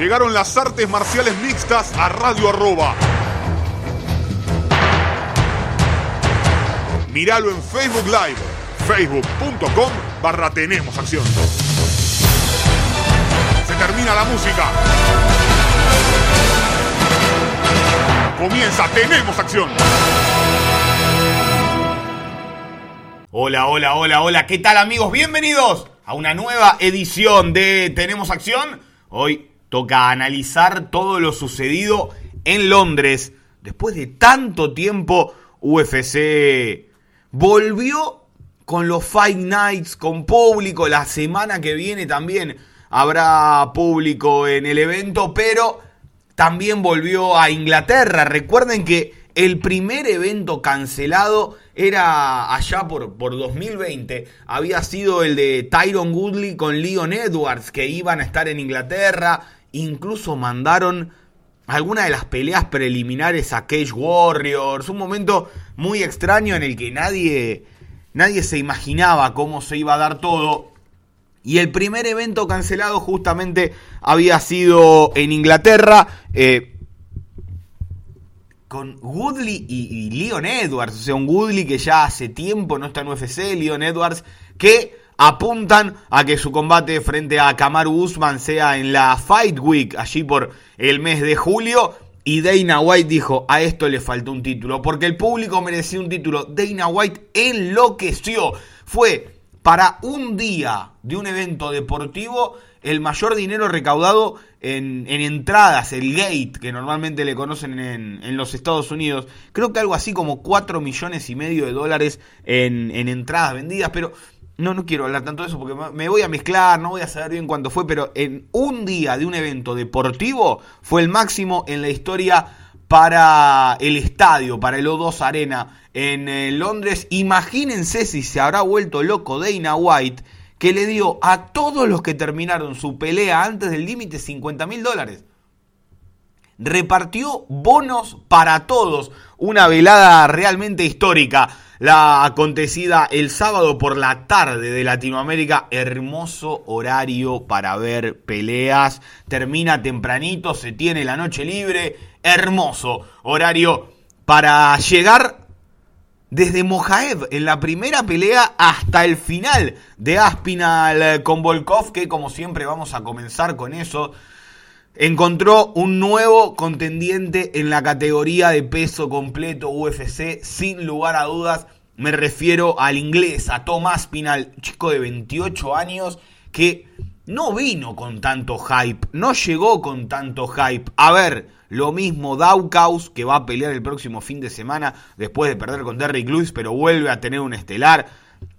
Llegaron las artes marciales mixtas a Radio Arroba. Míralo en Facebook Live, facebook.com barra Tenemos Acción. Se termina la música. Comienza Tenemos Acción. Hola, hola, hola, hola, ¿qué tal amigos? Bienvenidos a una nueva edición de Tenemos Acción. Hoy toca analizar todo lo sucedido en Londres. Después de tanto tiempo, UFC volvió con los Fight Nights, con público. La semana que viene también habrá público en el evento, pero también volvió a Inglaterra. Recuerden que el primer evento cancelado era allá por, por 2020. Había sido el de Tyron Woodley con Leon Edwards, que iban a estar en Inglaterra. Incluso mandaron algunas de las peleas preliminares a Cage Warriors. Un momento muy extraño en el que nadie, nadie se imaginaba cómo se iba a dar todo. Y el primer evento cancelado justamente había sido en Inglaterra. Eh, con Woodley y, Leon Edwards. O sea, un Woodley que ya hace tiempo no está en UFC, Leon Edwards, que apuntan a que su combate frente a Kamaru Usman sea en la Fight Week, allí por el mes de julio. Y Dana White dijo, a esto le faltó un título, porque el público merecía un título. Dana White enloqueció. Fue para un día de un evento deportivo el mayor dinero recaudado en, entradas, el gate, que normalmente le conocen en, los Estados Unidos. Creo que algo así como 4 millones y medio de dólares en, entradas vendidas, pero no, no quiero hablar tanto de eso porque me voy a mezclar, no voy a saber bien cuánto fue, pero en un día de un evento deportivo fue el máximo en la historia para el estadio, para el O2 Arena en eh, Londres. Imagínense si se habrá vuelto loco Dana White que le dio a todos los que terminaron su pelea antes del límite 50 mil dólares. Repartió bonos para todos. Una velada realmente histórica. La acontecida el sábado por la tarde de Latinoamérica. Hermoso horario para ver peleas. Termina tempranito, se tiene la noche libre. Hermoso horario para llegar desde Mojaev en la primera pelea hasta el final de Aspinal con Volkov, que como siempre vamos a comenzar con eso. Encontró un nuevo contendiente en la categoría de peso completo UFC, sin lugar a dudas. Me refiero al inglés, a Tom Aspinal, chico de 28 años que no vino con tanto hype, no llegó con tanto hype. A ver, lo mismo Daukaus, que va a pelear el próximo fin de semana después de perder con Derrick Lewis, pero vuelve a tener un estelar.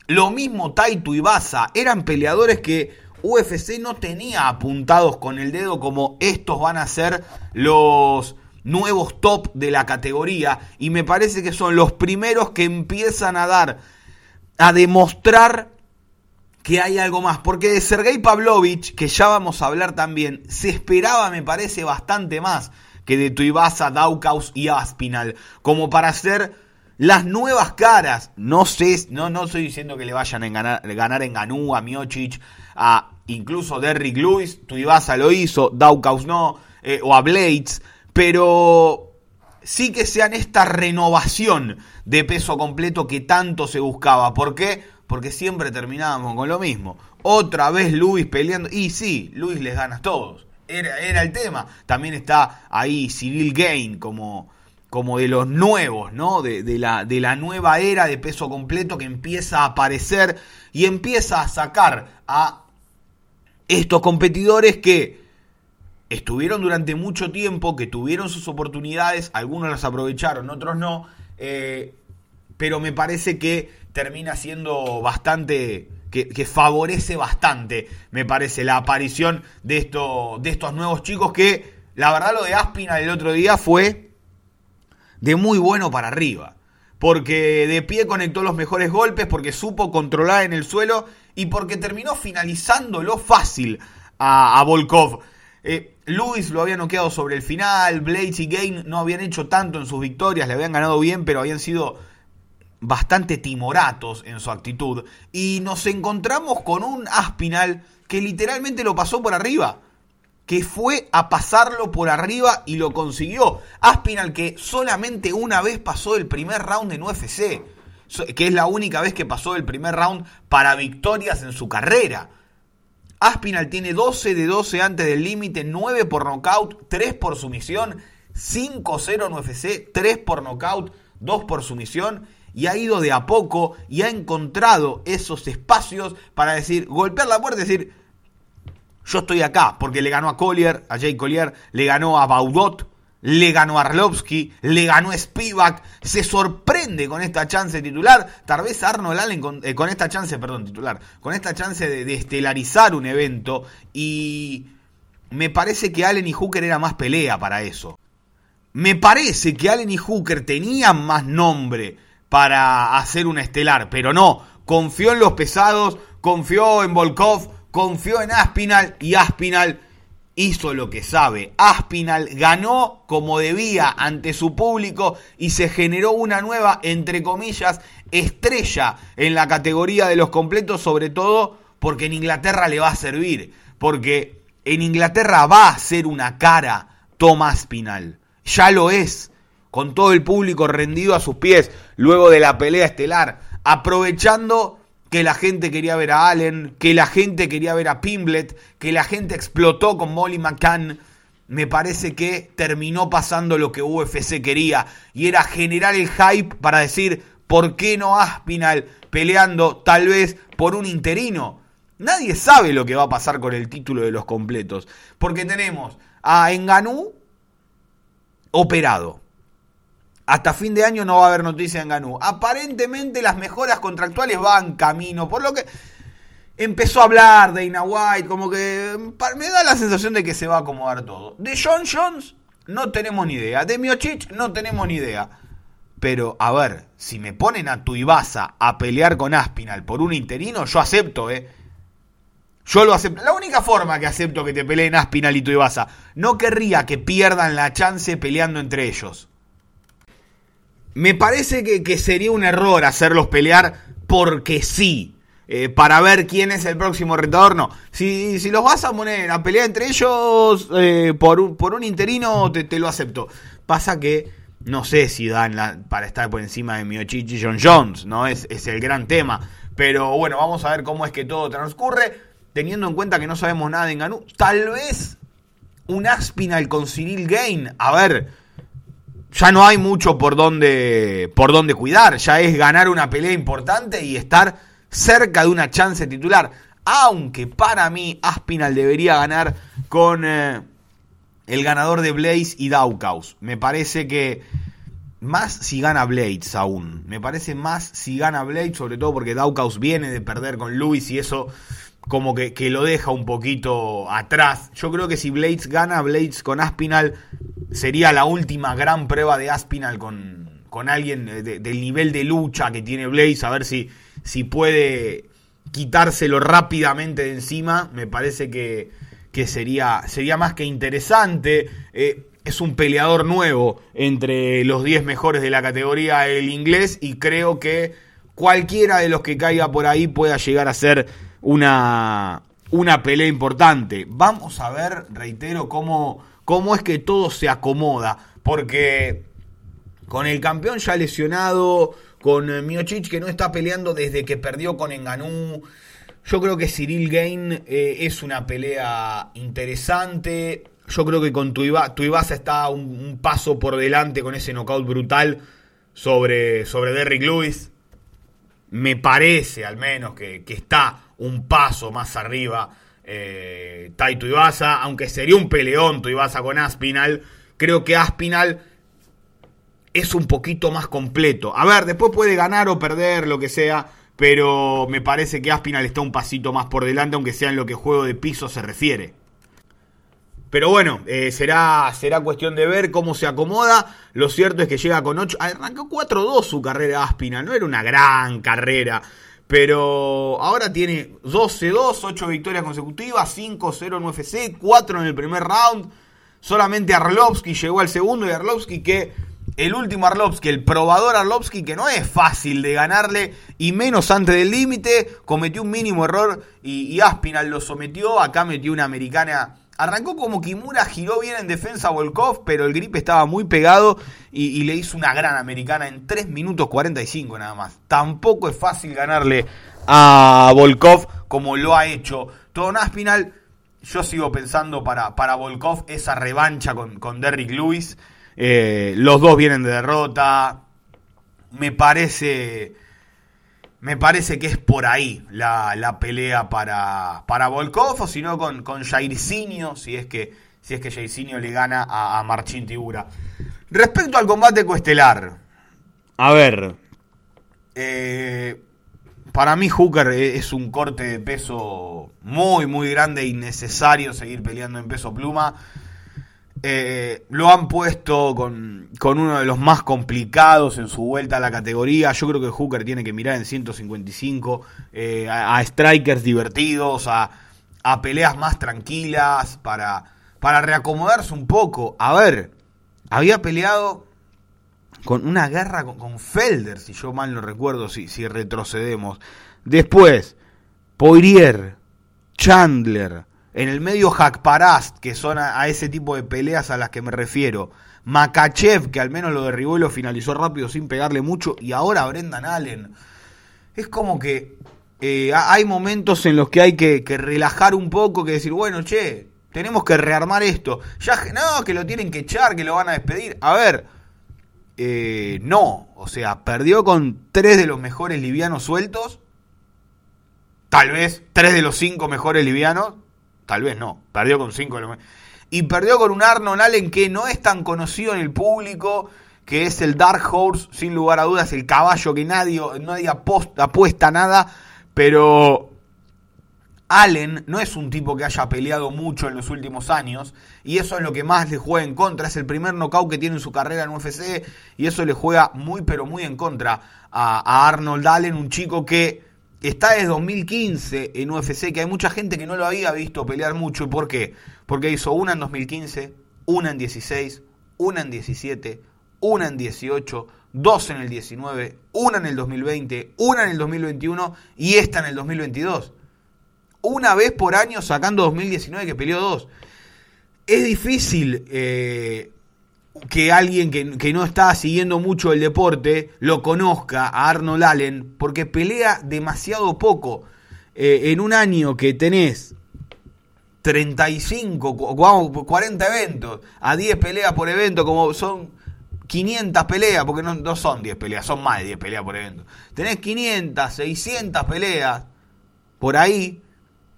Lo mismo Taito Baza, eran peleadores que UFC no tenía apuntados con el dedo como estos van a ser los nuevos top de la categoría y me parece que son los primeros que empiezan a dar a demostrar que hay algo más. Porque de Sergei Pavlovich, que ya vamos a hablar también, se esperaba, me parece, bastante más que de Tuivasa, Daukaus y Aspinal. Como para hacer las nuevas caras. No sé, no, no estoy diciendo que le vayan a ganar, ganar en Ganú, a Miocic, a incluso Derrick Lewis. Tuivasa lo hizo, Daukaus no, eh, o a Blades. Pero sí que sean esta renovación de peso completo que tanto se buscaba. ¿Por qué? porque siempre terminábamos con lo mismo. Otra vez Luis peleando. Y sí, Luis les gana a todos. Era, era el tema. También está ahí Civil Gain como, como de los nuevos, ¿no? De, la, de la nueva era de peso completo que empieza a aparecer y empieza a sacar a estos competidores que estuvieron durante mucho tiempo, que tuvieron sus oportunidades, algunos las aprovecharon, otros no, eh, pero me parece que termina siendo bastante, que, favorece bastante, me parece, la aparición de, esto, de estos nuevos chicos que, la verdad, lo de Aspina el otro día fue de muy bueno para arriba. Porque de pie conectó los mejores golpes, porque supo controlar en el suelo y porque terminó finalizándolo fácil a, Volkov. Eh, Luis lo había noqueado sobre el final, Blades y Gain no habían hecho tanto en sus victorias, le habían ganado bien, pero habían sido bastante timoratos en su actitud y nos encontramos con un Aspinal que literalmente lo pasó por arriba, que fue a pasarlo por arriba y lo consiguió. Aspinal que solamente una vez pasó el primer round en UFC, que es la única vez que pasó el primer round para victorias en su carrera. Aspinal tiene 12 de 12 antes del límite, 9 por nocaut, 3 por sumisión, 5-0 en UFC, 3 por nocaut, 2 por sumisión y ha ido de a poco y ha encontrado esos espacios para decir, golpear la puerta y decir, yo estoy acá, porque le ganó a Collier, a Jay Collier, le ganó a Baudot, le ganó Arlovsky, le ganó Spivak, se sorprende con esta chance titular, tal vez Arnold Allen con, eh, con esta chance, perdón, titular, con esta chance de, de, estelarizar un evento y me parece que Allen y Hooker era más pelea para eso. Me parece que Allen y Hooker tenían más nombre para hacer un estelar, pero no, confió en los pesados, confió en Volkov, confió en Aspinal y Aspinal hizo lo que sabe. Aspinal ganó como debía ante su público y se generó una nueva, entre comillas, estrella en la categoría de los completos, sobre todo porque en Inglaterra le va a servir, porque en Inglaterra va a ser una cara Tom Aspinal. Ya lo es, con todo el público rendido a sus pies luego de la pelea estelar, aprovechando que la gente quería ver a Allen, que la gente quería ver a Pimblet, que la gente explotó con Molly McCann. Me parece que terminó pasando lo que UFC quería y era generar el hype para decir, ¿por qué no Aspinal peleando tal vez por un interino? Nadie sabe lo que va a pasar con el título de los completos, porque tenemos a Enganú operado. Hasta fin de año no va a haber noticia en Ganú. Aparentemente las mejoras contractuales van camino, por lo que empezó a hablar de Ina White, como que me da la sensación de que se va a acomodar todo. De John Jones no tenemos ni idea, de Miochich no tenemos ni idea. Pero a ver, si me ponen a Tuibasa a pelear con Aspinal por un interino, yo acepto, ¿eh? Yo lo acepto. La única forma que acepto que te peleen Aspinal y Tuibasa, no querría que pierdan la chance peleando entre ellos. Me parece que, sería un error hacerlos pelear porque sí. Eh, para ver quién es el próximo retador, no. Si, si, los vas a poner a pelear entre ellos eh, por, un, por un interino, te, lo acepto. Pasa que no sé si dan la, para estar por encima de Miochichi John Jones, ¿no? Es, es el gran tema. Pero bueno, vamos a ver cómo es que todo transcurre. Teniendo en cuenta que no sabemos nada de Ganú. Tal vez un Aspinal con Cyril Gain. A ver, ya no hay mucho por donde, por donde cuidar. Ya es ganar una pelea importante y estar cerca de una chance titular. Aunque para mí Aspinal debería ganar con eh, el ganador de Blaze y Daukaus. Me parece que más si gana Blades aún. Me parece más si gana Blades, sobre todo porque Daukaus viene de perder con Luis y eso como que, que, lo deja un poquito atrás. Yo creo que si Blades gana Blades con Aspinal, sería la última gran prueba de Aspinal con, con alguien del nivel de lucha que tiene Blaze, a ver si, si puede quitárselo rápidamente de encima. Me parece que, que sería, sería más que interesante. Eh, es un peleador nuevo entre los 10 mejores de la categoría el inglés y creo que cualquiera de los que caiga por ahí pueda llegar a ser una, una pelea importante. Vamos a ver, reitero, cómo cómo es que todo se acomoda. Porque con el campeón ya lesionado, con eh, Miochich que no está peleando desde que perdió con Enganú. Yo creo que Cyril Gain eh, es una pelea interesante. Yo creo que con Tuivasa está un, paso por delante con ese knockout brutal sobre, sobre Derrick Lewis. Me parece al menos que está un paso más arriba eh, Ibasa, aunque sería un peleón Tuibasa con Aspinal, creo que Aspinal es un poquito más completo. A ver, después puede ganar o perder, lo que sea, pero me parece que Aspinal está un pasito más por delante, aunque sea en lo que juego de piso se refiere. Pero bueno, eh, será, será cuestión de ver cómo se acomoda. Lo cierto es que llega con 8. Arrancó 4-2 su carrera Aspinal. No era una gran carrera. Pero ahora tiene 12-2, 8 victorias consecutivas, 5-0 en UFC, 4 en el primer round. Solamente Arlovsky llegó al segundo y Arlovsky que el último Arlovsky, el probador Arlovsky, que no es fácil de ganarle y menos antes del límite, cometió un mínimo error y, Aspinal lo sometió. Acá metió una americana Arrancó como Kimura, giró bien en defensa a Volkov, pero el grip estaba muy pegado y, le hizo una gran americana en 3 minutos 45 nada más. Tampoco es fácil ganarle a Volkov como lo ha hecho Todo Aspinal. Yo sigo pensando para, para Volkov esa revancha con, con Derrick Lewis. Eh, los dos vienen de derrota. Me parece me parece que es por ahí la, pelea para, para Volkov, o si no con, con Jairzinho, si es que, si es que Jairzinho le gana a, a Marcin Tibura. Respecto al combate coestelar, a ver, eh, para mí Hooker es un corte de peso muy, muy grande y necesario seguir peleando en peso pluma. Eh, lo han puesto con, uno de los más complicados en su vuelta a la categoría. Yo creo que Hooker tiene que mirar en 155 eh, a, strikers divertidos, a, a, peleas más tranquilas, para, para reacomodarse un poco. A ver, había peleado con una guerra con, Felder, si yo mal no recuerdo, si retrocedemos. Después, Poirier, Chandler. En el medio Hakparast, que son a, ese tipo de peleas a las que me refiero. Makachev, que al menos lo derribó y lo finalizó rápido sin pegarle mucho. Y ahora Brendan Allen. Es como que eh, hay momentos en los que hay que, relajar un poco, que decir, bueno, che, tenemos que rearmar esto. Ya, no, que lo tienen que echar, que lo van a despedir. A ver, eh, no. O sea, perdió con tres de los mejores livianos sueltos. Tal vez tres de los cinco mejores livianos tal vez no, perdió con 5 Y perdió con un Arnold Allen que no es tan conocido en el público, que es el Dark Horse, sin lugar a dudas, el caballo que nadie, nadie apuesta nada, pero Allen no es un tipo que haya peleado mucho en los últimos años y eso es lo que más le juega en contra. Es el primer knockout que tiene en su carrera en UFC y eso le juega muy pero muy en contra a Arnold Allen, un chico que está desde 2015 en UFC, que hay mucha gente que no lo había visto pelear mucho. ¿Y por qué? Porque hizo una en 2015, una en 16, una en 17, una en 18, dos en el 19, una en el 2020, una en el 2021 y esta en el 2022. Una vez por año sacando 2019 que peleó dos. Es difícil eh, que alguien que, no está siguiendo mucho el deporte lo conozca a Arnold Allen porque pelea demasiado poco. Eh, en un año que tenés 35, 40 eventos, a 10 peleas por evento, como son 500 peleas, porque no, no son 10 peleas, son más de 10 peleas por evento. Tenés 500, 600 peleas por ahí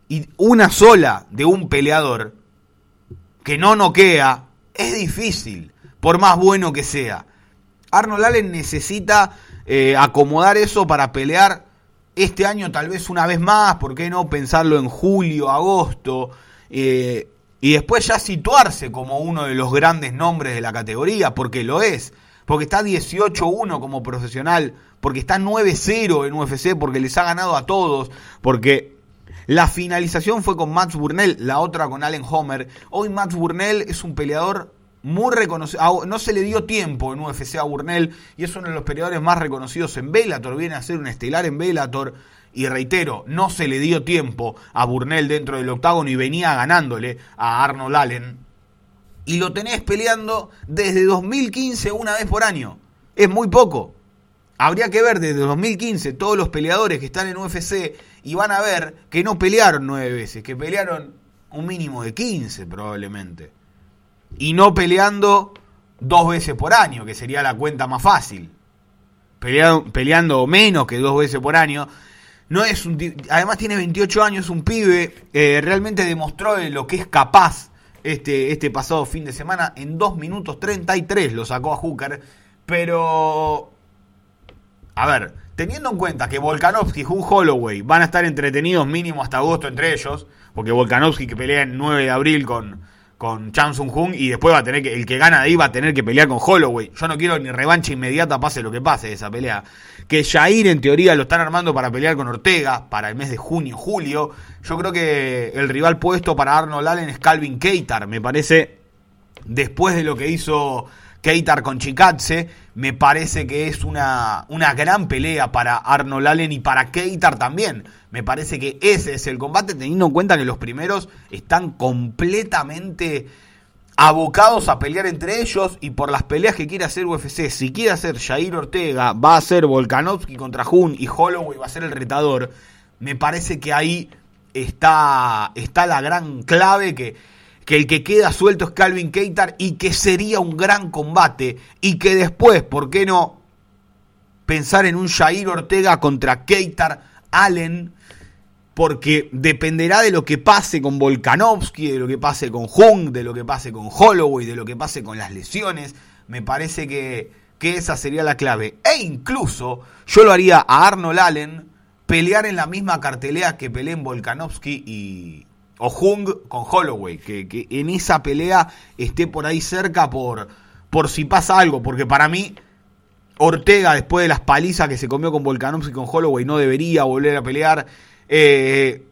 y una sola de un peleador que no noquea, es difícil por más bueno que sea. Arnold Allen necesita eh, acomodar eso para pelear este año tal vez una vez más, ¿por qué no pensarlo en julio, agosto? Eh, y después ya situarse como uno de los grandes nombres de la categoría, porque lo es, porque está 18-1 como profesional, porque está 9-0 en UFC, porque les ha ganado a todos, porque la finalización fue con Max Burnell, la otra con Allen Homer. Hoy Max Burnell es un peleador muy reconocido. No se le dio tiempo en UFC a Burnell y es uno de los peleadores más reconocidos en Bellator. Viene a ser un estelar en Bellator. Y reitero, no se le dio tiempo a Burnell dentro del octágono y venía ganándole a Arnold Allen. Y lo tenés peleando desde 2015 una vez por año. Es muy poco. Habría que ver desde 2015 todos los peleadores que están en UFC y van a ver que no pelearon nueve veces, que pelearon un mínimo de 15 probablemente y no peleando dos veces por año, que sería la cuenta más fácil. Peleando, menos que dos veces por año. No es un, además tiene 28 años, un pibe, eh, realmente demostró de lo que es capaz este, este pasado fin de semana. En 2 minutos 33 lo sacó a Hooker. Pero, a ver, teniendo en cuenta que Volkanovski y Hugh Holloway van a estar entretenidos mínimo hasta agosto entre ellos, porque Volkanovski que pelea el 9 de abril con, con Chan Sung Jung y después va a tener que, el que gana de ahí va a tener que pelear con Holloway. Yo no quiero ni revancha inmediata, pase lo que pase de esa pelea. Que Jair en teoría lo están armando para pelear con Ortega para el mes de junio, julio. Yo creo que el rival puesto para Arnold Allen es Calvin Keitar, me parece, después de lo que hizo Keitar con Chikatse, me parece que es una, una gran pelea para Arnold Allen y para Keitar también. Me parece que ese es el combate, teniendo en cuenta que los primeros están completamente abocados a pelear entre ellos y por las peleas que quiere hacer UFC. Si quiere hacer Jair Ortega, va a ser Volkanovski contra Jun y Holloway va a ser el retador. Me parece que ahí está, está la gran clave que, que el que queda suelto es Calvin Keitar y que sería un gran combate y que después, ¿por qué no pensar en un Jair Ortega contra Keitar Allen? Porque dependerá de lo que pase con Volkanovski, de lo que pase con Jung, de lo que pase con Holloway, de lo que pase con las lesiones. Me parece que, que esa sería la clave. E incluso yo lo haría a Arnold Allen pelear en la misma cartelera que peleen Volkanovski y, o Jung con Holloway, que, que, en esa pelea esté por ahí cerca por, por si pasa algo, porque para mí Ortega después de las palizas que se comió con Volkanovski y con Holloway no debería volver a pelear. Eh,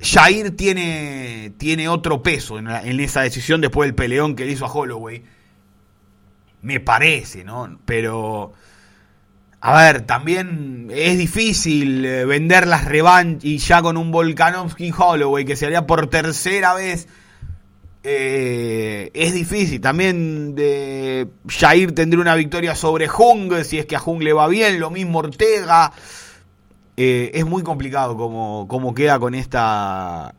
Jair tiene, tiene otro peso en, en, esa decisión después del peleón que le hizo a Holloway. Me parece, ¿no? Pero a ver, también es difícil eh, vender las revanchas y ya con un Volkanovski Holloway que se haría por tercera vez. Eh, es difícil. También de Jair tendría una victoria sobre Jung, si es que a Jung le va bien, lo mismo Ortega. Eh, es muy complicado como, queda con esta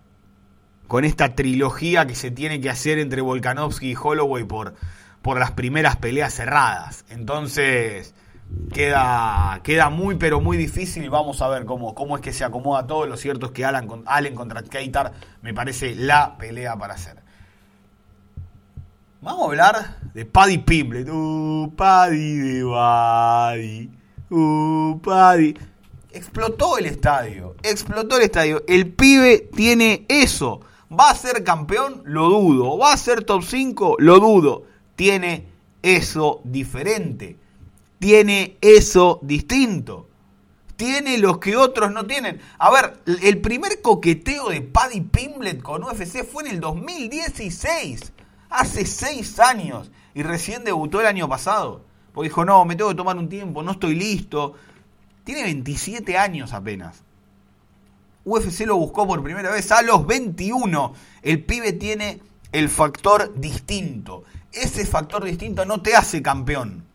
con esta trilogía que se tiene que hacer entre Volkanovski y Holloway por, por las primeras peleas cerradas. Entonces, queda, queda muy pero muy difícil vamos a ver cómo, cómo es que se acomoda todo. Lo cierto es que Alan, Allen contra Keitar me parece la pelea para hacer. Vamos a hablar de Paddy Pimble. Paddy de Paddy. Uh, Paddy. Explotó el estadio. Explotó el estadio. El pibe tiene eso. ¿Va a ser campeón? Lo dudo. ¿Va a ser top 5? Lo dudo. Tiene eso diferente tiene eso distinto. Tiene los que otros no tienen. A ver, el primer coqueteo de Paddy Pimblet con UFC fue en el 2016. Hace seis años. Y recién debutó el año pasado. Porque dijo, no, me tengo que tomar un tiempo, no estoy listo. Tiene 27 años apenas. UFC lo buscó por primera vez a los 21. El pibe tiene el factor distinto. Ese factor distinto no te hace campeón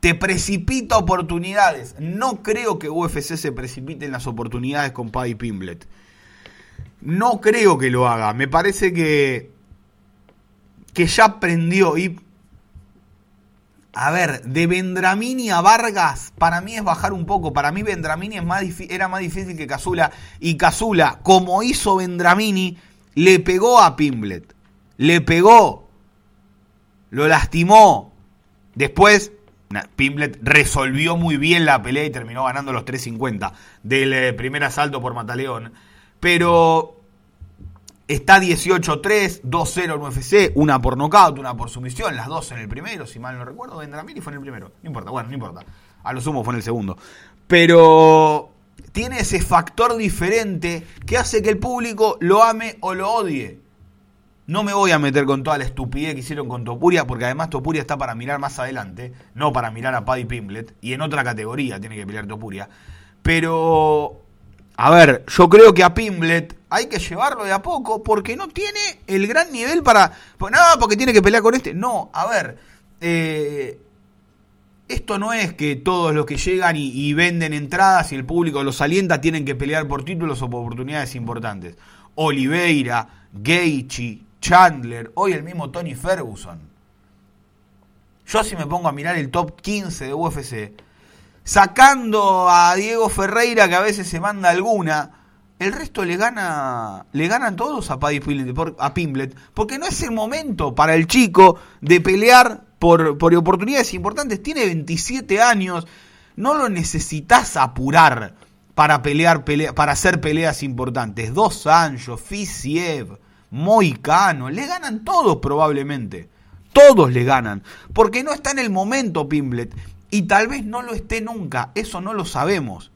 te precipita oportunidades. No creo que UFC se precipite en las oportunidades con Paddy Pimblet. No creo que lo haga. Me parece que, que ya aprendió. Y, a ver, de Vendramini a Vargas, para mí es bajar un poco. Para mí Vendramini es más era más difícil que Casula. Y Casula, como hizo Vendramini, le pegó a Pimblet. Le pegó. Lo lastimó. Después Pimblet resolvió muy bien la pelea y terminó ganando los 3.50 del eh, primer asalto por Mataleón. Pero está 18-3, 2-0 en UFC, una por nocaut, una por sumisión, las dos en el primero, si mal no recuerdo. Vendramini fue en el primero. No importa, bueno, no importa. A lo sumo fue en el segundo. Pero tiene ese factor diferente que hace que el público lo ame o lo odie. No me voy a meter con toda la estupidez que hicieron con Topuria, porque además Topuria está para mirar más adelante, no para mirar a Paddy Pimblet, y en otra categoría tiene que pelear Topuria. Pero, a ver, yo creo que a Pimblet hay que llevarlo de a poco, porque no tiene el gran nivel para... Pues, no, porque tiene que pelear con este. No, a ver, eh, esto no es que todos los que llegan y, y venden entradas y el público los alienta tienen que pelear por títulos o por oportunidades importantes. Oliveira, Geichi, Chandler, hoy el mismo Tony Ferguson. Yo si me pongo a mirar el top 15 de UFC, sacando a Diego Ferreira que a veces se manda alguna, el resto le gana, le ganan todos a Paddy Pimblet, a Pimblet, porque no es el momento para el chico de pelear por, por oportunidades importantes. Tiene 27 años, no lo necesitas apurar para pelear, para hacer peleas importantes. Dos años, Fisiev. Moicano, le ganan todos probablemente. Todos le ganan. Porque no está en el momento Pimblet. Y tal vez no lo esté nunca. Eso no lo sabemos.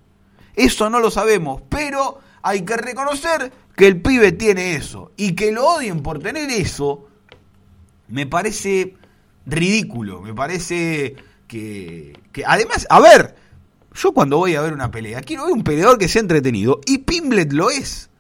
Eso no lo sabemos. Pero hay que reconocer que el pibe tiene eso. Y que lo odien por tener eso, me parece ridículo. Me parece que, que además, a ver, yo cuando voy a ver una pelea, quiero ver un peleador que sea entretenido. Y Pimblet lo es.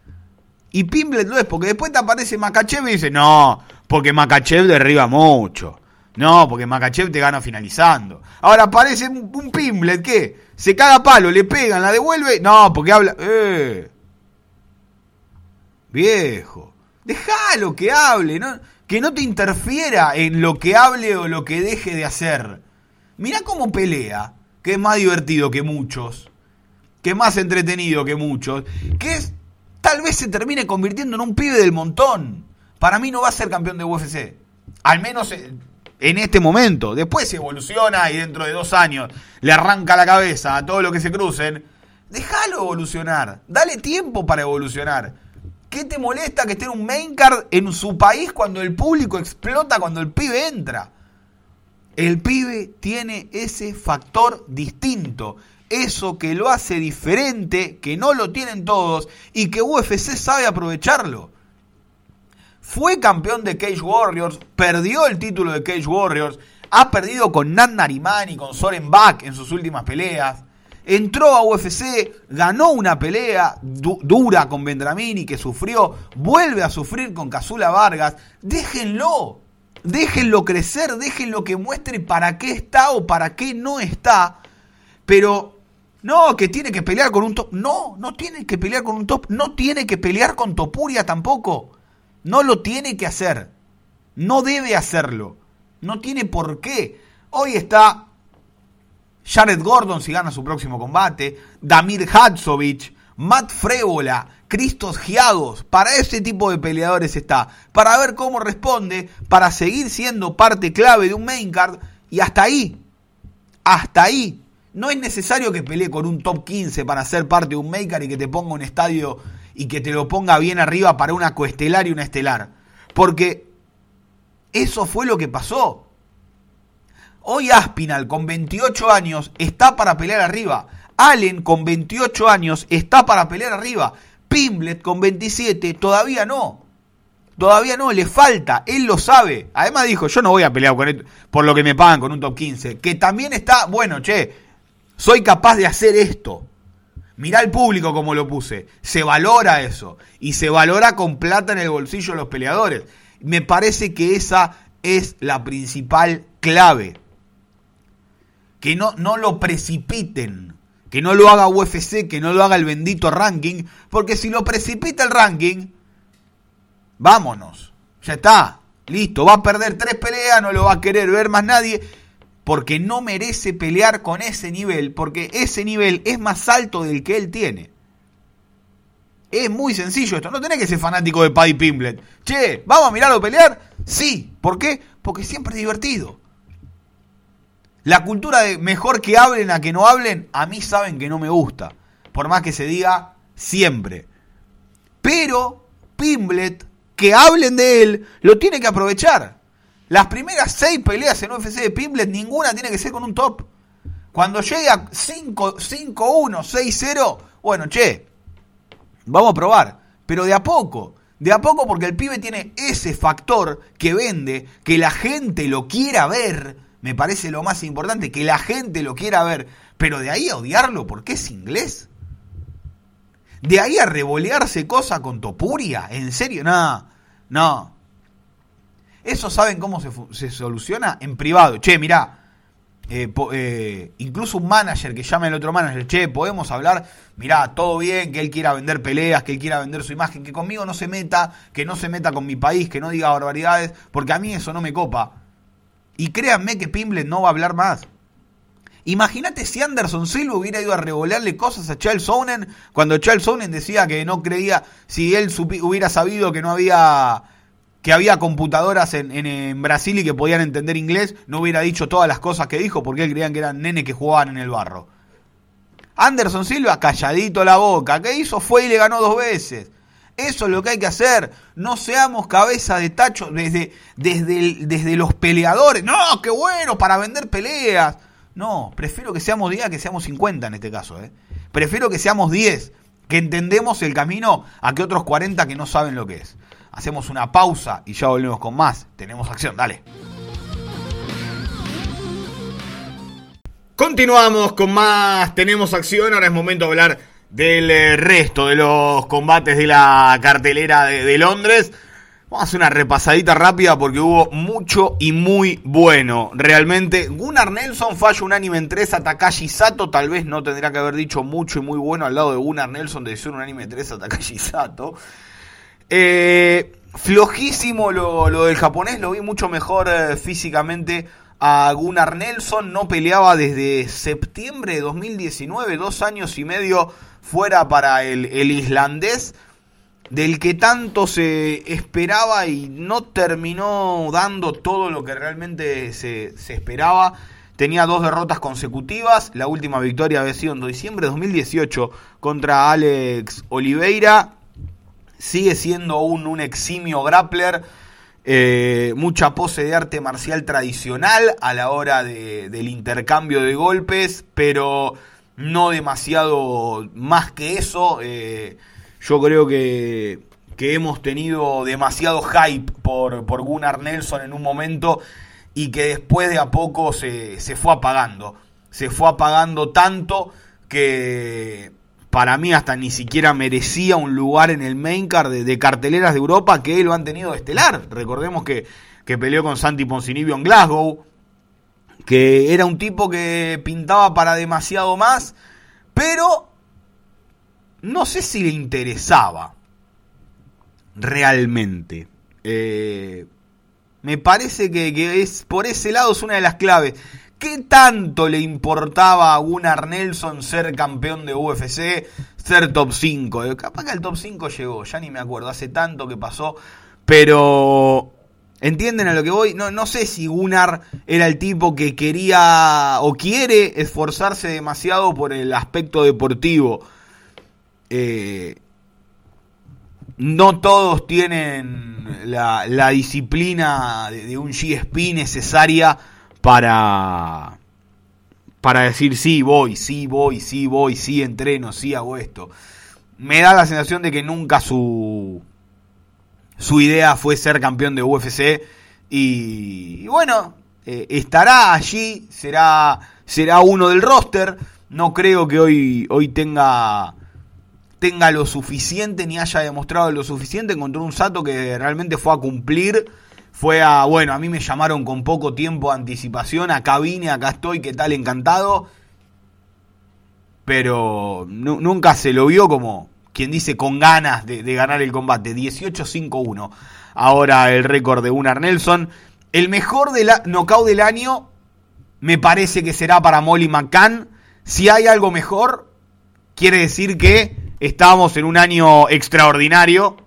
Y Pimblet lo es, porque después te aparece Makachev y dice, no, porque Makachev derriba mucho. No, porque Makachev te gana finalizando. Ahora aparece un, Pimblet que se caga palo, le pegan, la devuelve. No, porque habla. Eh. Viejo. Déjalo que hable, que no te interfiera en lo que hable o lo que deje de hacer. Mirá cómo pelea, que es más divertido que muchos, que es más entretenido que muchos, que es tal vez se termine convirtiendo en un pibe del montón. Para mí no va a ser campeón de UFC. Al menos en este momento. Después se evoluciona y dentro de dos años le arranca la cabeza a todo lo que se crucen. Déjalo evolucionar. Dale tiempo para evolucionar. ¿Qué te molesta que esté en un main card en su país cuando el público explota, cuando el pibe entra? El pibe tiene ese factor distinto, eso que lo hace diferente, que no lo tienen todos y que UFC sabe aprovecharlo. Fue campeón de Cage Warriors, perdió el título de Cage Warriors, ha perdido con Nat Narimani, con Soren Bach en sus últimas peleas entró a UFC, ganó una pelea dura con Vendramini que sufrió, vuelve a sufrir con Casula Vargas. Déjenlo, déjenlo crecer, déjenlo que muestre para qué está o para qué no está. Pero no, que tiene que pelear con un top. No, no tiene que pelear con un top. No tiene que pelear con Topuria tampoco. No lo tiene que hacer. No debe hacerlo. No tiene por qué. Hoy está Jared Gordon si gana su próximo combate, Damir Hadzovic, Matt Frébola, Cristos Giados, para ese tipo de peleadores está, para ver cómo responde, para seguir siendo parte clave de un main card y hasta ahí, hasta ahí. No es necesario que pelee con un top 15 para ser parte de un card y que te ponga un estadio y que te lo ponga bien arriba para una coestelar y una estelar. Porque eso fue lo que pasó. Hoy Aspinal con 28 años está para pelear arriba. Allen con 28 años está para pelear arriba. Pimblet con 27 todavía no. Todavía no, le falta, él lo sabe. Además dijo, yo no voy a pelear con él por lo que me pagan con un top 15. Que también está, bueno, che, soy capaz de hacer esto. Mirá al público como lo puse. Se valora eso. Y se valora con plata en el bolsillo de los peleadores. Me parece que esa es la principal clave que no, no lo precipiten, que no lo haga UFC, que no lo haga el bendito ranking, porque si lo precipita el ranking, vámonos, ya está, listo, va a perder tres peleas, no lo va a querer ver más nadie, porque no merece pelear con ese nivel, porque ese nivel es más alto del que él tiene. Es muy sencillo esto, no tenés que ser fanático de Paddy Pimblet. Che, ¿vamos a mirarlo pelear? Sí, ¿por qué? Porque siempre es divertido. La cultura de mejor que hablen a que no hablen, a mí saben que no me gusta. Por más que se diga siempre. Pero Pimblet, que hablen de él, lo tiene que aprovechar. Las primeras seis peleas en UFC de Pimblet, ninguna tiene que ser con un top. Cuando llega 5-1, 6-0, bueno, che, vamos a probar. Pero de a poco. De a poco porque el pibe tiene ese factor que vende, que la gente lo quiera ver me parece lo más importante, que la gente lo quiera ver, pero de ahí a odiarlo porque es inglés. De ahí a revolearse cosa con Topuria, ¿en serio? No, no. Eso saben cómo se, soluciona en privado. Che, mirá, eh, eh, incluso un manager que llame al otro manager, che, podemos hablar, mirá, todo bien, que él quiera vender peleas, que él quiera vender su imagen, que conmigo no se meta, que no se meta con mi país, que no diga barbaridades, porque a mí eso no me copa. Y créanme que Pimblet no va a hablar más. Imagínate si Anderson Silva hubiera ido a revolearle cosas a Charles Sonnen cuando Charles Sonnen decía que no creía, si él hubiera sabido que no había que había computadoras en, Brasil y que podían entender inglés, no hubiera dicho todas las cosas que dijo porque él creían que eran nenes que jugaban en el barro. Anderson Silva, calladito la boca, ¿qué hizo? Fue y le ganó dos veces. Eso es lo que hay que hacer. No seamos cabeza de tacho desde, desde, desde los peleadores. No, qué bueno para vender peleas. No, prefiero que seamos 10 que seamos 50 en este caso. ¿eh? Prefiero que seamos 10, que entendemos el camino a que otros 40 que no saben lo que es. Hacemos una pausa y ya volvemos con más. Tenemos acción, dale. Continuamos con más, tenemos acción, ahora es momento de hablar del eh, resto de los combates de la cartelera de, Londres. Vamos a hacer una repasadita rápida porque hubo mucho y muy bueno. Realmente, Gunnar Nelson falla unánime en 3 a Takashi Sato. Tal vez no tendría que haber dicho mucho y muy bueno al lado de Gunnar Nelson de ser unánime en 3 a Takashi Sato. Eh, flojísimo lo, del japonés, lo vi mucho mejor eh, físicamente a Gunnar Nelson. No peleaba desde septiembre de 2019, dos años y medio fuera para el, islandés, del que tanto se esperaba y no terminó dando todo lo que realmente se, se esperaba. Tenía dos derrotas consecutivas. La última victoria había sido en diciembre de 2018 contra Alex Oliveira. Sigue siendo un, un eximio grappler eh, mucha pose de arte marcial tradicional a la hora del intercambio de golpes, pero no demasiado más que eso. Eh, yo creo que, hemos tenido demasiado hype por, por Gunnar Nelson en un momento y que después de a poco se, se fue apagando. Se fue apagando tanto que para mí hasta ni siquiera merecía un lugar en el main card de, carteleras de Europa que lo han tenido de estelar. Recordemos que, que peleó con Santi Poncinibio en Glasgow, que era un tipo que pintaba para demasiado más, pero no sé si le interesaba realmente. Eh, me parece que, que, es por ese lado es una de las claves. ¿Qué tanto le importaba a Gunnar Nelson ser campeón de UFC, ser top 5? Eh, capaz que el top 5 llegó, ya ni me acuerdo, hace tanto que pasó, pero... ¿Entienden a lo que voy? No, no sé si Gunnar era el tipo que quería o quiere esforzarse demasiado por el aspecto deportivo. Eh, no todos tienen la, disciplina de, de un GSP necesaria para, para decir sí, voy, sí, voy, sí, voy, sí, entreno, sí, hago esto. Me da la sensación de que nunca su, su idea fue ser campeón de UFC y, bueno, eh, estará allí, será, será uno del roster. No creo que hoy, hoy tenga, tenga lo suficiente ni haya demostrado lo suficiente contra un Sato que realmente fue a cumplir fue a, bueno, a mí me llamaron con poco tiempo de anticipación, acá vine, acá estoy, qué tal, encantado. Pero nunca se lo vio como quien dice con ganas de, ganar el combate. 18-5-1. Ahora el récord de Gunnar Nelson. El mejor de la, knockout del año me parece que será para Molly McCann. Si hay algo mejor, quiere decir que estamos en un año extraordinario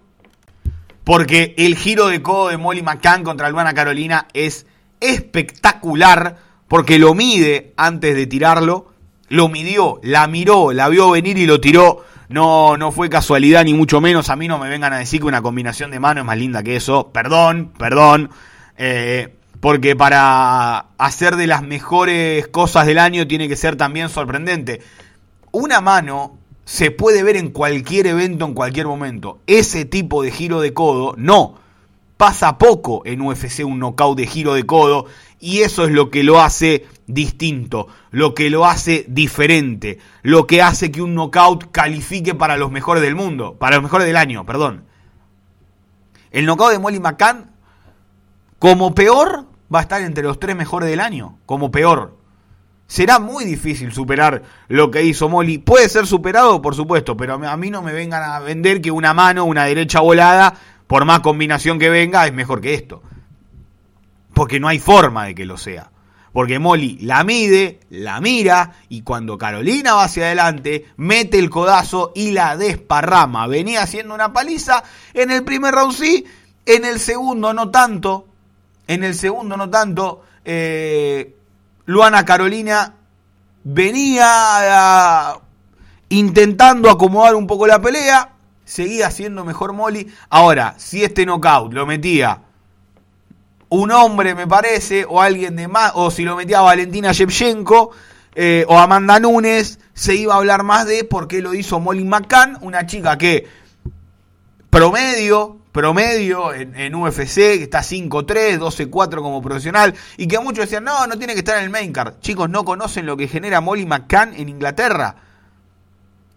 porque el giro de codo de Molly McCann contra Luana Carolina es espectacular, porque lo mide antes de tirarlo, lo midió, la miró, la vio venir y lo tiró. No, no fue casualidad ni mucho menos. A mí no me vengan a decir que una combinación de manos es más linda que eso. Perdón, perdón. Eh, porque para hacer de las mejores cosas del año tiene que ser también sorprendente. Una mano se puede ver en cualquier evento, en cualquier momento. Ese tipo de giro de codo, no. Pasa poco en UFC un knockout de giro de codo y eso es lo que lo hace distinto, lo que lo hace diferente, lo que hace que un knockout califique para los mejores del mundo, para los mejores del año, perdón. El knockout de Molly McCann, como peor, va a estar entre los tres mejores del año, como peor. Será muy difícil superar lo que hizo Molly. Puede ser superado, por supuesto, pero a mí no me vengan a vender que una mano, una derecha volada, por más combinación que venga, es mejor que esto. Porque no hay forma de que lo sea. Porque Molly la mide, la mira y cuando Carolina va hacia adelante, mete el codazo y la desparrama. Venía haciendo una paliza en el primer round sí, en el segundo no tanto. En el segundo no tanto. Eh, Luana Carolina venía intentando acomodar un poco la pelea, seguía siendo mejor Molly. Ahora, si este knockout lo metía un hombre, me parece, o alguien de más, o si lo metía Valentina Shevchenko eh, o Amanda Nunes, se iba a hablar más de por qué lo hizo Molly McCann, una chica que promedio, promedio en, UFC, que está 5-3, 12-4 como profesional, y que muchos decían, no, no tiene que estar en el main card. Chicos, no conocen lo que genera Molly McCann en Inglaterra.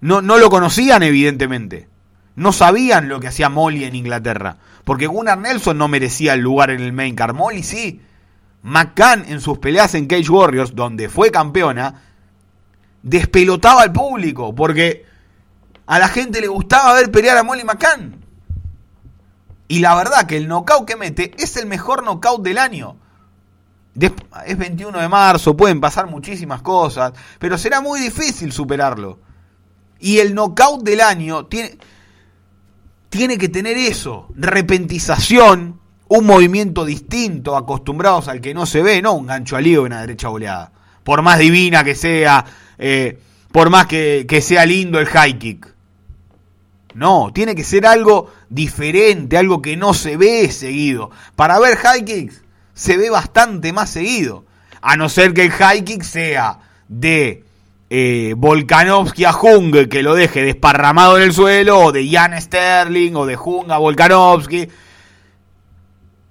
No, no lo conocían, evidentemente. No sabían lo que hacía Molly en Inglaterra. Porque Gunnar Nelson no merecía el lugar en el main card. Molly sí. McCann en sus peleas en Cage Warriors, donde fue campeona, despelotaba al público. Porque a la gente le gustaba ver pelear a Molly McCann. Y la verdad que el knockout que mete es el mejor knockout del año. Es 21 de marzo, pueden pasar muchísimas cosas, pero será muy difícil superarlo. Y el knockout del año tiene, tiene que tener eso, repentización, un movimiento distinto, acostumbrados al que no se ve, no un gancho al lío una derecha goleada. Por más divina que sea, eh, por más que, que sea lindo el high kick. No, tiene que ser algo diferente, algo que no se ve seguido. Para ver high kicks se ve bastante más seguido. A no ser que el high kick sea de eh, Volkanovski a Jung, que lo deje desparramado en el suelo, o de Jan Sterling, o de Jung a Volkanovski.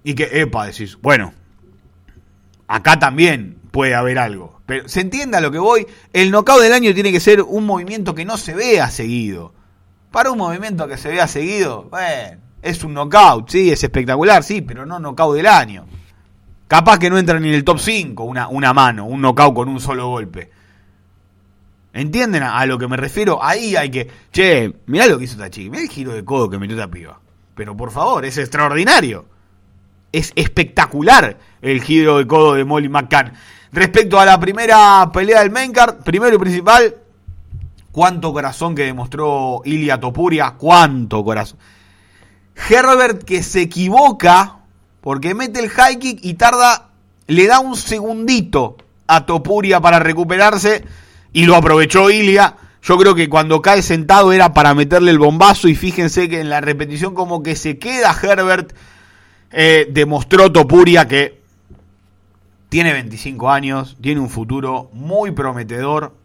Y que, epa, decís, bueno, acá también puede haber algo. Pero se entienda lo que voy, el knockout del año tiene que ser un movimiento que no se vea seguido. Para un movimiento que se vea seguido, bueno, es un knockout, sí, es espectacular, sí, pero no knockout del año. Capaz que no entra ni en el top 5 una, una mano, un knockout con un solo golpe. ¿Entienden a, lo que me refiero? Ahí hay que. Che, mirá lo que hizo esta chica, mirá el giro de codo que metió esta piba. Pero por favor, es extraordinario. Es espectacular el giro de codo de Molly McCann. Respecto a la primera pelea del main card, primero y principal, Cuánto corazón que demostró Ilia Topuria. Cuánto corazón. Herbert que se equivoca porque mete el high kick y tarda, le da un segundito a Topuria para recuperarse y lo aprovechó Ilia. Yo creo que cuando cae sentado era para meterle el bombazo y fíjense que en la repetición como que se queda Herbert. Eh, demostró Topuria que tiene 25 años, tiene un futuro muy prometedor,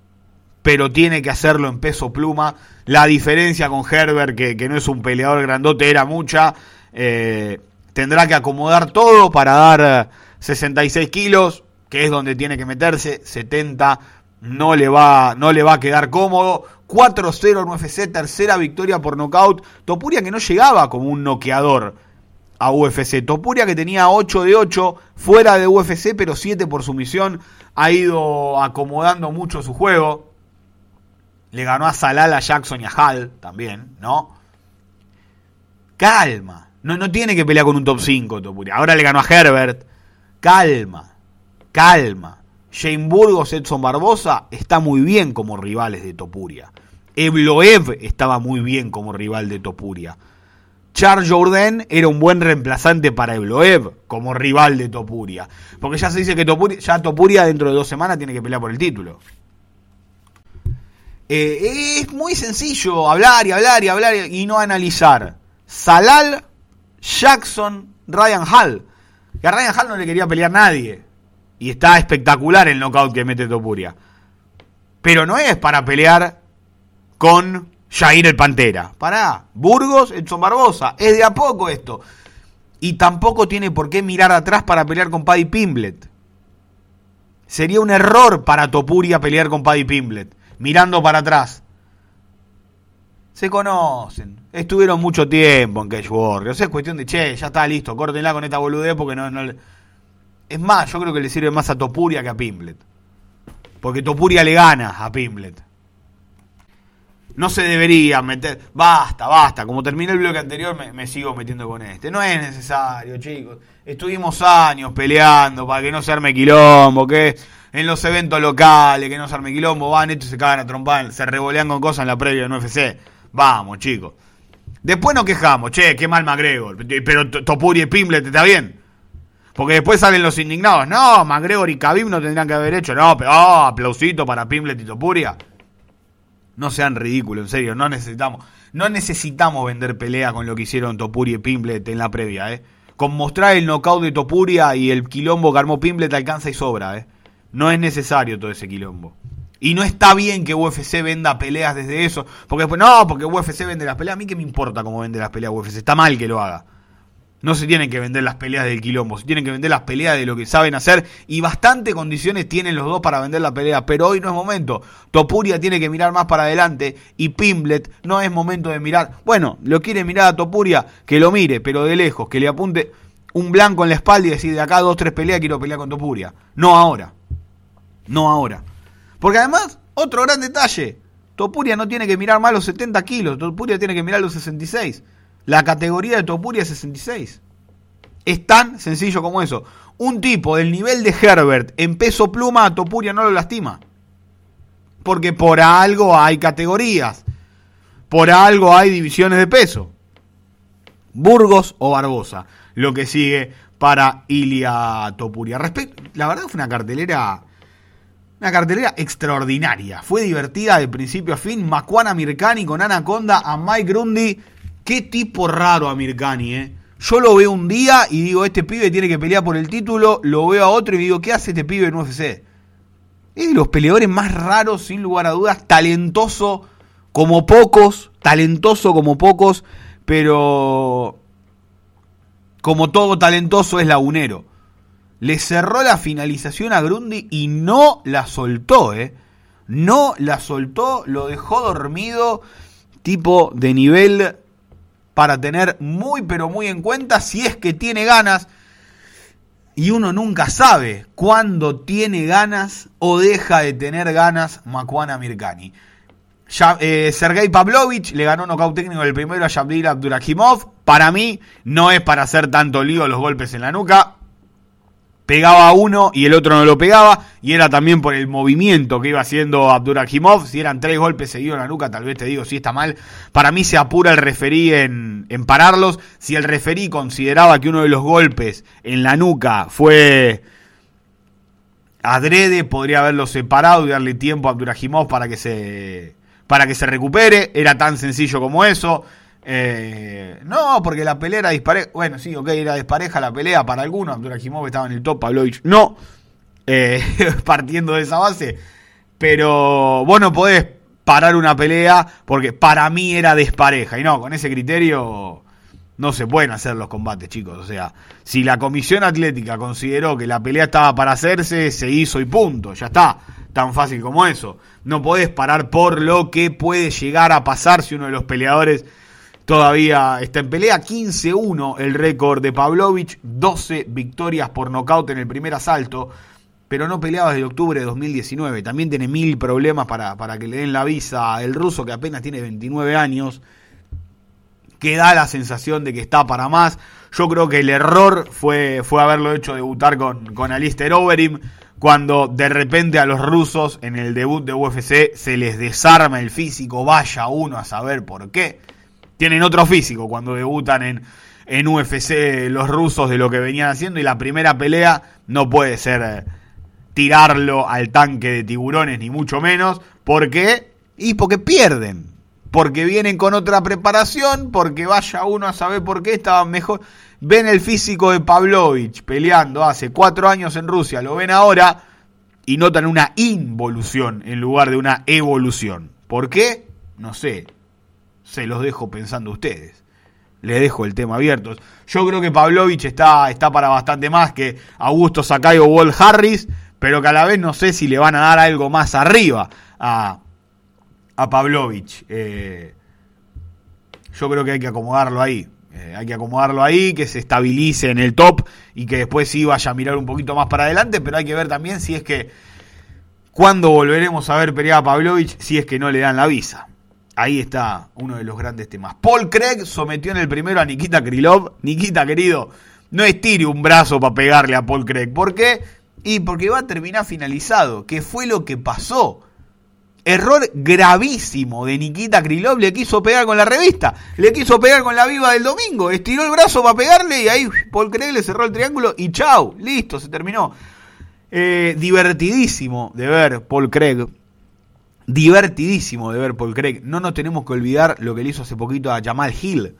pero tiene que hacerlo en peso pluma. La diferencia con Herbert, que, no es un peleador grandote, era mucha. Eh, tendrá que acomodar todo para dar 66 eh, kilos, que es donde tiene que meterse. 70 no le va, no le va a quedar cómodo. 4-0 en UFC, tercera victoria por nocaut. Topuria que no llegaba como un noqueador a UFC. Topuria que tenía 8 de 8 fuera de UFC, pero 7 por sumisión. Ha ido acomodando mucho su juego. Le ganó a Salal, a Jackson y a Hall también, ¿no? Calma. No, no tiene que pelear con un top 5, Topuria. Ahora le ganó a Herbert. Calma. Calma. Shane Burgos, Edson Barbosa está muy bien como rivales de Topuria. Evloev estaba muy bien como rival de Topuria. Charles Jourdain era un buen reemplazante para Evloev como rival de Topuria. Porque ya se dice que Topuria, ya Topuria dentro de dos semanas tiene que pelear por el título. Eh, es muy sencillo hablar y hablar y hablar y no analizar. Salal, Jackson, Ryan Hall. Que a Ryan Hall no le quería pelear nadie. Y está espectacular el knockout que mete Topuria. Pero no es para pelear con Jair el Pantera. Pará. Burgos, Edson Barbosa. Es de a poco esto. Y tampoco tiene por qué mirar atrás para pelear con Paddy Pimblet. Sería un error para Topuria pelear con Paddy Pimblet mirando para atrás. Se conocen, estuvieron mucho tiempo en Cage Warriors. Es cuestión de, che, ya está listo, córtenla con esta boludez porque no, no Es más, yo creo que le sirve más a Topuria que a Pimblet. Porque Topuria le gana a Pimblet. No se debería meter. Basta, basta. Como terminé el bloque anterior, me, me, sigo metiendo con este. No es necesario, chicos. Estuvimos años peleando para que no se arme quilombo. Que en los eventos locales, que no se arme quilombo, van estos se cagan a trompar, se revolean con cosas en la previa de UFC. Vamos, chicos. Después nos quejamos, che, qué mal McGregor. Pero Topuri y Pimblet está bien. Porque después salen los indignados. No, McGregor y Khabib no tendrían que haber hecho. No, pero oh, aplausito para Pimblet y Topuria. No sean ridículos, en serio. No necesitamos, no necesitamos vender pelea con lo que hicieron Topuria y Pimblet en la previa, ¿eh? Con mostrar el knockout de Topuria y el quilombo que armó Pimblet alcanza y sobra, ¿eh? No es necesario todo ese quilombo. Y no está bien que UFC venda peleas desde eso. Porque después, no, porque UFC vende las peleas. A mí que me importa cómo vende las peleas UFC. Está mal que lo haga. No se tienen que vender las peleas del quilombo, se tienen que vender las peleas de lo que saben hacer y bastante condiciones tienen los dos para vender la pelea, pero hoy no es momento. Topuria tiene que mirar más para adelante y Pimblet no es momento de mirar. Bueno, lo quiere mirar a Topuria, que lo mire, pero de lejos, que le apunte un blanco en la espalda y decir de acá dos, tres peleas quiero pelear con Topuria. No ahora. No ahora. Porque además, otro gran detalle, Topuria no tiene que mirar más los 70 kilos, Topuria tiene que mirar los 66. La categoría de Topuria es 66. Es tan sencillo como eso. Un tipo del nivel de Herbert en peso pluma a Topuria no lo lastima. Porque por algo hay categorías. Por algo hay divisiones de peso. Burgos o Barbosa. Lo que sigue para Ilia Topuria. la verdad fue una cartelera una cartelera extraordinaria. Fue divertida de principio a fin. Macuana Mirkani con Anaconda a Mike Grundy. Qué tipo raro a Mirkani, ¿eh? Yo lo veo un día y digo, este pibe tiene que pelear por el título. Lo veo a otro y digo, ¿qué hace este pibe en UFC? Es de los peleadores más raros, sin lugar a dudas. Talentoso como pocos. Talentoso como pocos. Pero como todo talentoso es lagunero le cerró la finalización a Grundy y no la soltó, ¿eh? No la soltó, lo dejó dormido, tipo de nivel para tener muy pero muy en cuenta si es que tiene ganas. Y uno nunca sabe cuándo tiene ganas o deja de tener ganas Makuana Mirkani. Eh, Sergei Pavlovich le ganó nocaut técnico el primero a Shabdir Abdurakhimov. Para mí no es para hacer tanto lío los golpes en la nuca pegaba uno y el otro no lo pegaba, y era también por el movimiento que iba haciendo Abdurakhimov. Si eran tres golpes seguidos en la nuca, tal vez te digo si está mal. Para mí se apura el referí en, en pararlos. Si el referí consideraba que uno de los golpes en la nuca fue adrede, podría haberlo separado y darle tiempo a Abdurakhimov para que se para que se recupere. Era tan sencillo como eso. Eh, no, porque la pelea era dispareja. Bueno, sí, ok, era despareja la pelea para algunos. Abdurakhimov estaba en el top, Pavlovich no. Eh, partiendo de esa base. Pero vos no podés parar una pelea porque para mí era despareja. Y no, con ese criterio no se pueden hacer los combates, chicos. O sea, si la comisión atlética consideró que la pelea estaba para hacerse, se hizo y punto. Ya está. Tan fácil como eso. No podés parar por lo que puede llegar a pasar si uno de los peleadores Todavía está en pelea 15-1 el récord de Pavlovich, 12 victorias por nocaut en el primer asalto, pero no peleaba desde octubre de 2019. También tiene mil problemas para, para que le den la visa el ruso que apenas tiene 29 años, que da la sensación de que está para más. Yo creo que el error fue, fue haberlo hecho debutar con, con Alistair Overeem, cuando de repente a los rusos en el debut de UFC se les desarma el físico, vaya uno a saber por qué tienen otro físico cuando debutan en, en UFC los rusos de lo que venían haciendo y la primera pelea no puede ser eh, tirarlo al tanque de tiburones ni mucho menos. ¿Por qué? Y porque pierden. Porque vienen con otra preparación, porque vaya uno a saber por qué estaban mejor. Ven el físico de Pavlovich peleando hace cuatro años en Rusia, lo ven ahora y notan una involución en lugar de una evolución. ¿Por qué? No sé se los dejo pensando ustedes. Les dejo el tema abierto. Yo creo que Pavlovich está, está para bastante más que Augusto Sakai o Walt Harris, pero que a la vez no sé si le van a dar algo más arriba a, a Pavlovich. Eh, yo creo que hay que acomodarlo ahí. Eh, hay que acomodarlo ahí, que se estabilice en el top y que después sí vaya a mirar un poquito más para adelante, pero hay que ver también si es que cuando volveremos a ver pelear a Pavlovich si es que no le dan la visa. Ahí está uno de los grandes temas. Paul Craig sometió en el primero a Nikita Krylov. Nikita, querido, no estire un brazo para pegarle a Paul Craig. ¿Por qué? Y porque va a terminar finalizado. ¿Qué fue lo que pasó? Error gravísimo de Nikita Krylov. Le quiso pegar con la revista. Le quiso pegar con la viva del domingo. Estiró el brazo para pegarle y ahí Paul Craig le cerró el triángulo y chau. Listo, se terminó. Eh, divertidísimo de ver Paul Craig divertidísimo de ver Paul Craig. No nos tenemos que olvidar lo que le hizo hace poquito a Jamal Hill.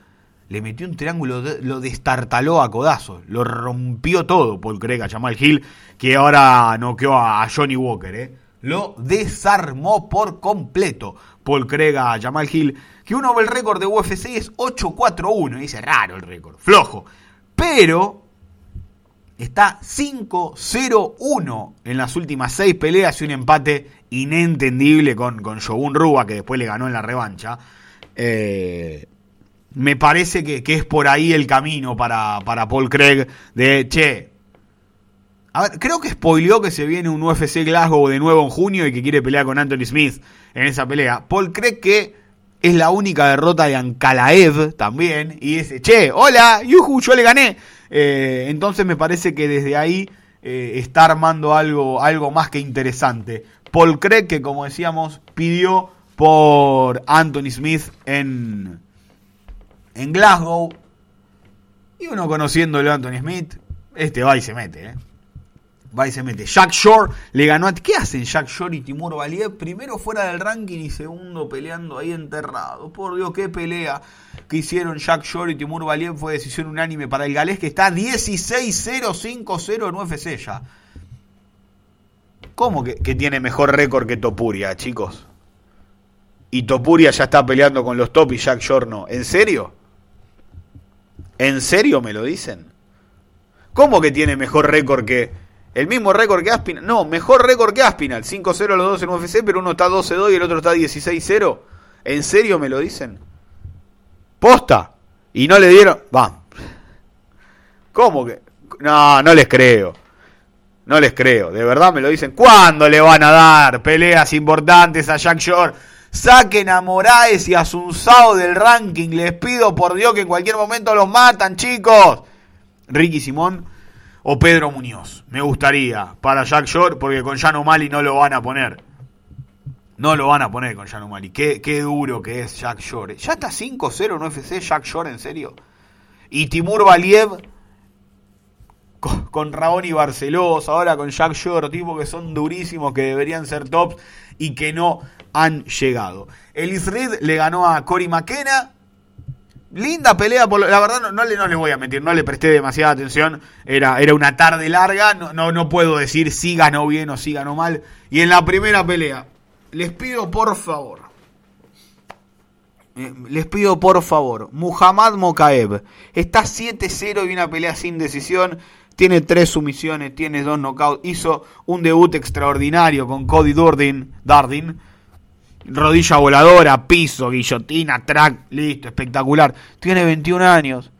Le metió un triángulo, lo destartaló a codazos, lo rompió todo Paul Craig a Jamal Hill, que ahora noqueó a Johnny Walker, ¿eh? Lo desarmó por completo Paul Craig a Jamal Hill, que uno ve el récord de UFC es 8-4-1, dice raro el récord, flojo. Pero está 5-0-1 en las últimas seis peleas y un empate inentendible con, con Shogun Ruba, que después le ganó en la revancha. Eh, me parece que, es por ahí el camino para, para Paul Craig de, che, a ver, creo que spoileó que se viene un UFC Glasgow de nuevo en junio y que quiere pelear con Anthony Smith en esa pelea. Paul Craig que es la única derrota de Ankalaev también y dice, che, hola, yuhu, yo le gané. Eh, entonces me parece que desde ahí eh, está armando algo, algo más que interesante. Paul Craig que como decíamos pidió por Anthony Smith en, en Glasgow. Y uno conociéndolo a Anthony Smith, este va y se mete, ¿eh? Va y se mete. Jack Shore le ganó a... ¿Qué hacen Jack Shore y Timur Valiev? Primero fuera del ranking y segundo peleando ahí enterrado. Por Dios, qué pelea que hicieron Jack Shore y Timur Valiev. Fue decisión unánime para el galés que está 16-0-5-0 en UFC ya. ¿Cómo que, que tiene mejor récord que Topuria, chicos? Y Topuria ya está peleando con los top y Jack Shore no. ¿En serio? ¿En serio me lo dicen? ¿Cómo que tiene mejor récord que el mismo récord que Aspinal? No, mejor récord que Aspinal. 5-0 los dos en UFC, pero uno está 12-2 y el otro está 16-0. ¿En serio me lo dicen? Posta. Y no le dieron... Va. ¿Cómo que? No, no les creo. No les creo. De verdad me lo dicen. ¿Cuándo le van a dar peleas importantes a Jack Shore? Saquen a Moraes y a Sunsao del ranking. Les pido por Dios que en cualquier momento los matan, chicos. Ricky Simón o Pedro Muñoz. Me gustaría para Jack Shore porque con Jan O'Malley no lo van a poner. No lo van a poner con Jan O'Malley. Qué, qué duro que es Jack Shore. Ya está 5-0 en UFC Jack Shore, en serio. Y Timur Valiev con, con y Barcelos, ahora con Jack Shore, tipos que son durísimos, que deberían ser tops y que no han llegado. Ellis Reed le ganó a Cory McKenna. Linda pelea, por, la verdad no, le, no le voy a mentir, no le presté demasiada atención, era, era una tarde larga, no, no, no puedo decir si ganó bien o si ganó mal. Y en la primera pelea, les pido por favor, eh, les pido por favor, Muhammad Mokaev está 7-0 y una pelea sin decisión, tiene tres sumisiones, tiene dos knockouts, hizo un debut extraordinario con Cody Dardin rodilla voladora, piso, guillotina, track, listo, espectacular. Tiene 21 años.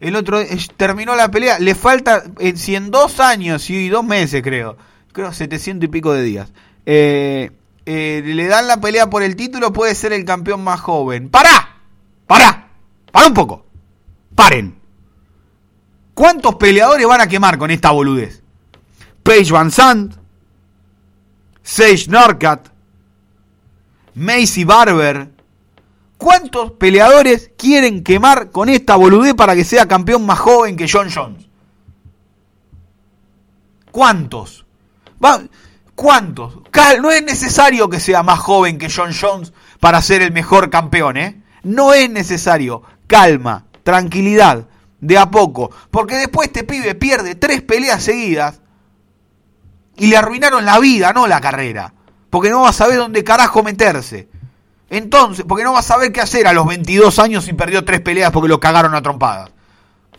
El otro terminó la pelea, le falta, en, si en dos años y dos meses creo, creo 700 y pico de días, eh, eh, le dan la pelea por el título, puede ser el campeón más joven. ¡Para! ¡Para! ¡Para un poco! ¡Paren! ¿Cuántos peleadores van a quemar con esta boludez? Paige Van Sant, Sage Norcat, Macy Barber. ¿Cuántos peleadores quieren quemar con esta boludez para que sea campeón más joven que John Jones? ¿Cuántos? ¿Cuántos? No es necesario que sea más joven que John Jones para ser el mejor campeón, ¿eh? No es necesario. Calma, tranquilidad, de a poco. Porque después este pibe pierde tres peleas seguidas y le arruinaron la vida, no la carrera porque no va a saber dónde carajo meterse. Entonces, porque no va a saber qué hacer a los 22 años y perdió tres peleas porque lo cagaron a trompadas.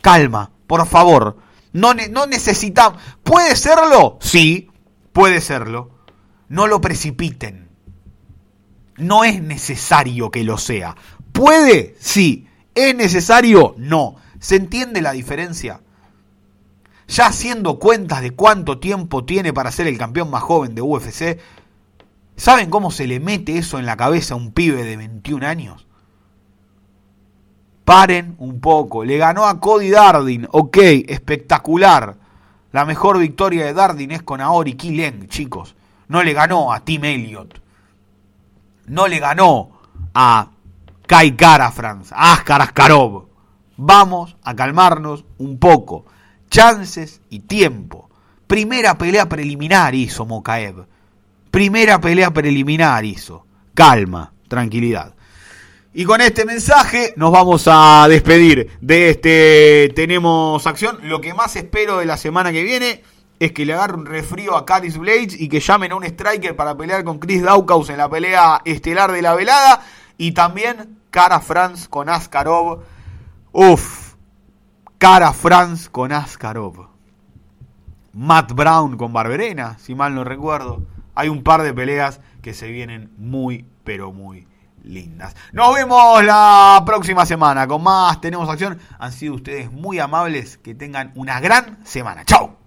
Calma, por favor. No, no necesitamos. ¿Puede serlo? Sí, puede serlo. No lo precipiten. No es necesario que lo sea. ¿Puede? Sí. ¿Es necesario? No. ¿Se entiende la diferencia? Ya haciendo cuentas de cuánto tiempo tiene para ser el campeón más joven de UFC, ¿Saben cómo se le mete eso en la cabeza a un pibe de 21 años? Paren un poco. Le ganó a Cody Dardin. Ok, espectacular. La mejor victoria de Dardin es con Aori Kileng, chicos. No le ganó a Tim Elliott. No le ganó a Kai Franz, a Askar Askarov. Vamos a calmarnos un poco. Chances y tiempo. Primera pelea preliminar hizo Mokaev. Primera pelea preliminar hizo. Calma, tranquilidad. Y con este mensaje nos vamos a despedir de este Tenemos Acción. Lo que más espero de la semana que viene es que le agarre un refrío a Caris Blades y que llamen a un striker para pelear con Chris Daukaus en la pelea estelar de la velada. Y también Cara France con Askarov. Uf, Cara France con Askarov. Matt Brown con Barberena, si mal no recuerdo. Hay un par de peleas que se vienen muy, pero muy lindas. Nos vemos la próxima semana con más Tenemos Acción. Han sido ustedes muy amables. Que tengan una gran semana. ¡Chao!